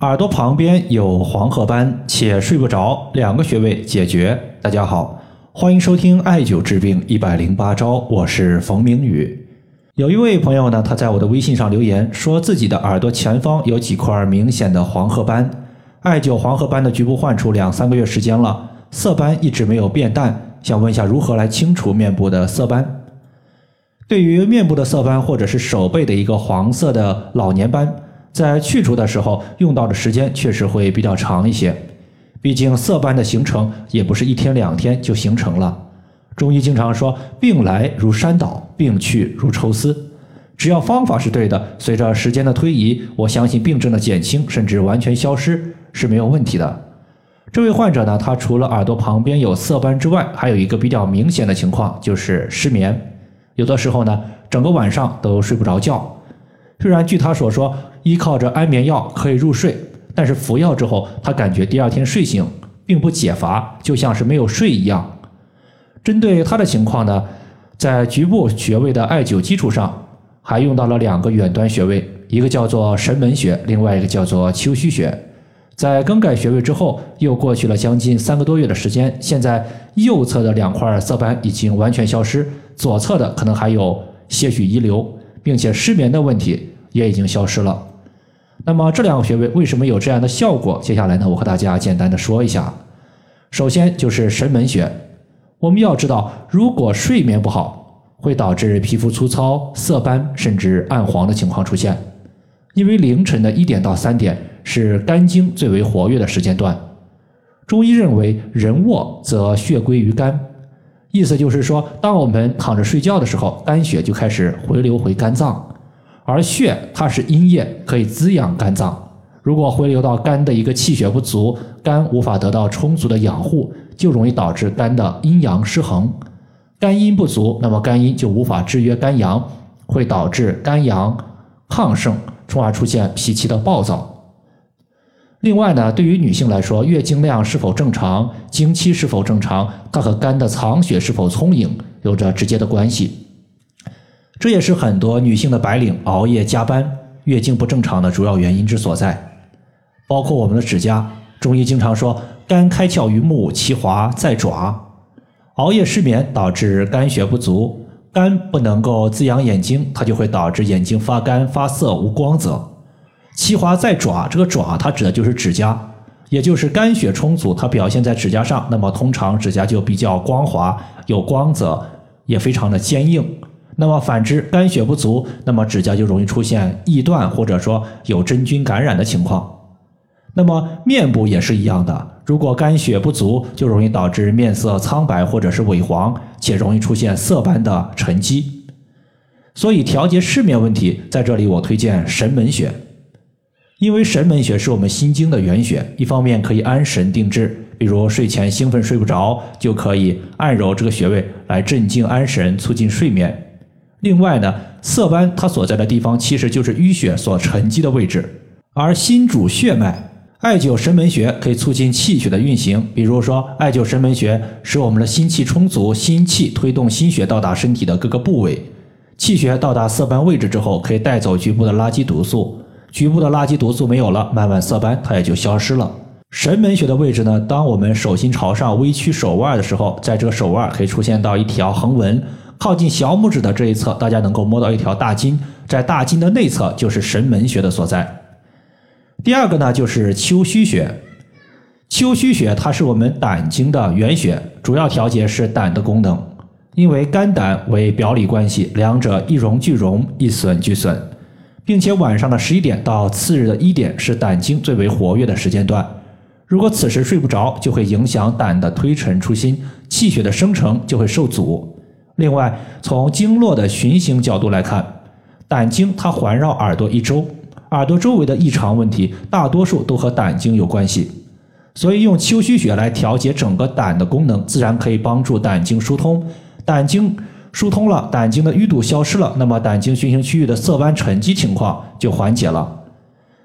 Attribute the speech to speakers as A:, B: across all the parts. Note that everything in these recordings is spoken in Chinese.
A: 耳朵旁边有黄褐斑且睡不着，两个穴位解决。大家好，欢迎收听艾灸治病一百零八招，我是冯明宇。有一位朋友呢，他在我的微信上留言，说自己的耳朵前方有几块明显的黄褐斑，艾灸黄褐斑的局部患处两三个月时间了，色斑一直没有变淡，想问一下如何来清除面部的色斑？对于面部的色斑或者是手背的一个黄色的老年斑。在去除的时候用到的时间确实会比较长一些，毕竟色斑的形成也不是一天两天就形成了。中医经常说“病来如山倒，病去如抽丝”，只要方法是对的，随着时间的推移，我相信病症的减轻甚至完全消失是没有问题的。这位患者呢，他除了耳朵旁边有色斑之外，还有一个比较明显的情况就是失眠，有的时候呢，整个晚上都睡不着觉。虽然据他所说，依靠着安眠药可以入睡，但是服药之后，他感觉第二天睡醒并不解乏，就像是没有睡一样。针对他的情况呢，在局部穴位的艾灸基础上，还用到了两个远端穴位，一个叫做神门穴，另外一个叫做丘虚穴。在更改穴位之后，又过去了将近三个多月的时间，现在右侧的两块色斑已经完全消失，左侧的可能还有些许遗留。并且失眠的问题也已经消失了。那么这两个穴位为什么有这样的效果？接下来呢，我和大家简单的说一下。首先就是神门穴。我们要知道，如果睡眠不好，会导致皮肤粗糙、色斑甚至暗黄的情况出现。因为凌晨的一点到三点是肝经最为活跃的时间段。中医认为，人卧则血归于肝。意思就是说，当我们躺着睡觉的时候，肝血就开始回流回肝脏，而血它是阴液，可以滋养肝脏。如果回流到肝的一个气血不足，肝无法得到充足的养护，就容易导致肝的阴阳失衡。肝阴不足，那么肝阴就无法制约肝阳，会导致肝阳亢盛，从而出现脾气的暴躁。另外呢，对于女性来说，月经量是否正常、经期是否正常，它和肝的藏血是否充盈有着直接的关系。这也是很多女性的白领熬夜加班、月经不正常的主要原因之所在。包括我们的指甲，中医经常说“肝开窍于目，其华在爪”。熬夜失眠导致肝血不足，肝不能够滋养眼睛，它就会导致眼睛发干、发涩、无光泽。其华在爪，这个爪它指的就是指甲，也就是肝血充足，它表现在指甲上，那么通常指甲就比较光滑、有光泽，也非常的坚硬。那么反之，肝血不足，那么指甲就容易出现易断，或者说有真菌感染的情况。那么面部也是一样的，如果肝血不足，就容易导致面色苍白或者是萎黄，且容易出现色斑的沉积。所以调节失眠问题，在这里我推荐神门穴。因为神门穴是我们心经的原穴，一方面可以安神定志，比如睡前兴奋睡不着，就可以按揉这个穴位来镇静安神，促进睡眠。另外呢，色斑它所在的地方其实就是淤血所沉积的位置，而心主血脉，艾灸神门穴可以促进气血的运行。比如说，艾灸神门穴使我们的心气充足，心气推动心血到达身体的各个部位，气血到达色斑位置之后，可以带走局部的垃圾毒素。局部的垃圾毒素没有了，慢慢色斑它也就消失了。神门穴的位置呢？当我们手心朝上微曲手腕的时候，在这个手腕可以出现到一条横纹，靠近小拇指的这一侧，大家能够摸到一条大筋，在大筋的内侧就是神门穴的所在。第二个呢，就是丘虚穴。丘虚穴它是我们胆经的原穴，主要调节是胆的功能，因为肝胆为表里关系，两者一荣俱荣，一损俱损。并且晚上的十一点到次日的一点是胆经最为活跃的时间段，如果此时睡不着，就会影响胆的推陈出新，气血的生成就会受阻。另外，从经络的循行角度来看，胆经它环绕耳朵一周，耳朵周围的异常问题大多数都和胆经有关系，所以用丘虚穴来调节整个胆的功能，自然可以帮助胆经疏通，胆经。疏通了，胆经的淤堵消失了，那么胆经循行区域的色斑沉积情况就缓解了。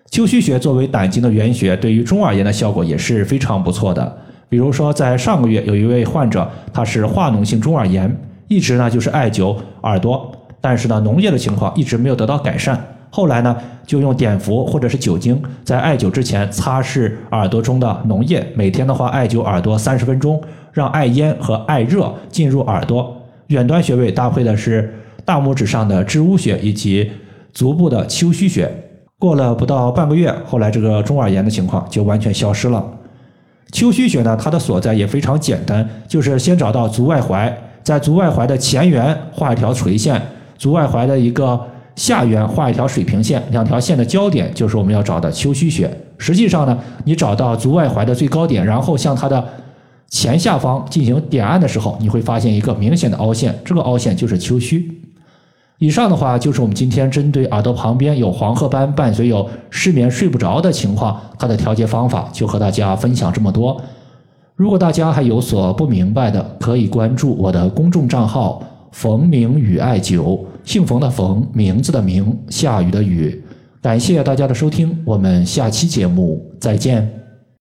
A: 丘虚穴作为胆经的原穴，对于中耳炎的效果也是非常不错的。比如说，在上个月有一位患者，他是化脓性中耳炎，一直呢就是艾灸耳朵，但是呢脓液的情况一直没有得到改善。后来呢，就用碘伏或者是酒精在艾灸之前擦拭耳朵中的脓液，每天的话艾灸耳朵三十分钟，让艾烟和艾热进入耳朵。远端穴位搭配的是大拇指上的支乌穴以及足部的丘虚穴。过了不到半个月，后来这个中耳炎的情况就完全消失了。丘虚穴呢，它的所在也非常简单，就是先找到足外踝，在足外踝的前缘画一条垂线，足外踝的一个。下缘画一条水平线，两条线的交点就是我们要找的丘虚穴。实际上呢，你找到足外踝的最高点，然后向它的前下方进行点按的时候，你会发现一个明显的凹陷，这个凹陷就是丘墟。以上的话就是我们今天针对耳朵旁边有黄褐斑，伴随有失眠睡不着的情况，它的调节方法就和大家分享这么多。如果大家还有所不明白的，可以关注我的公众账号“冯明宇艾灸”。姓冯的冯，名字的名，下雨的雨。感谢大家的收听，我们下期节目再见。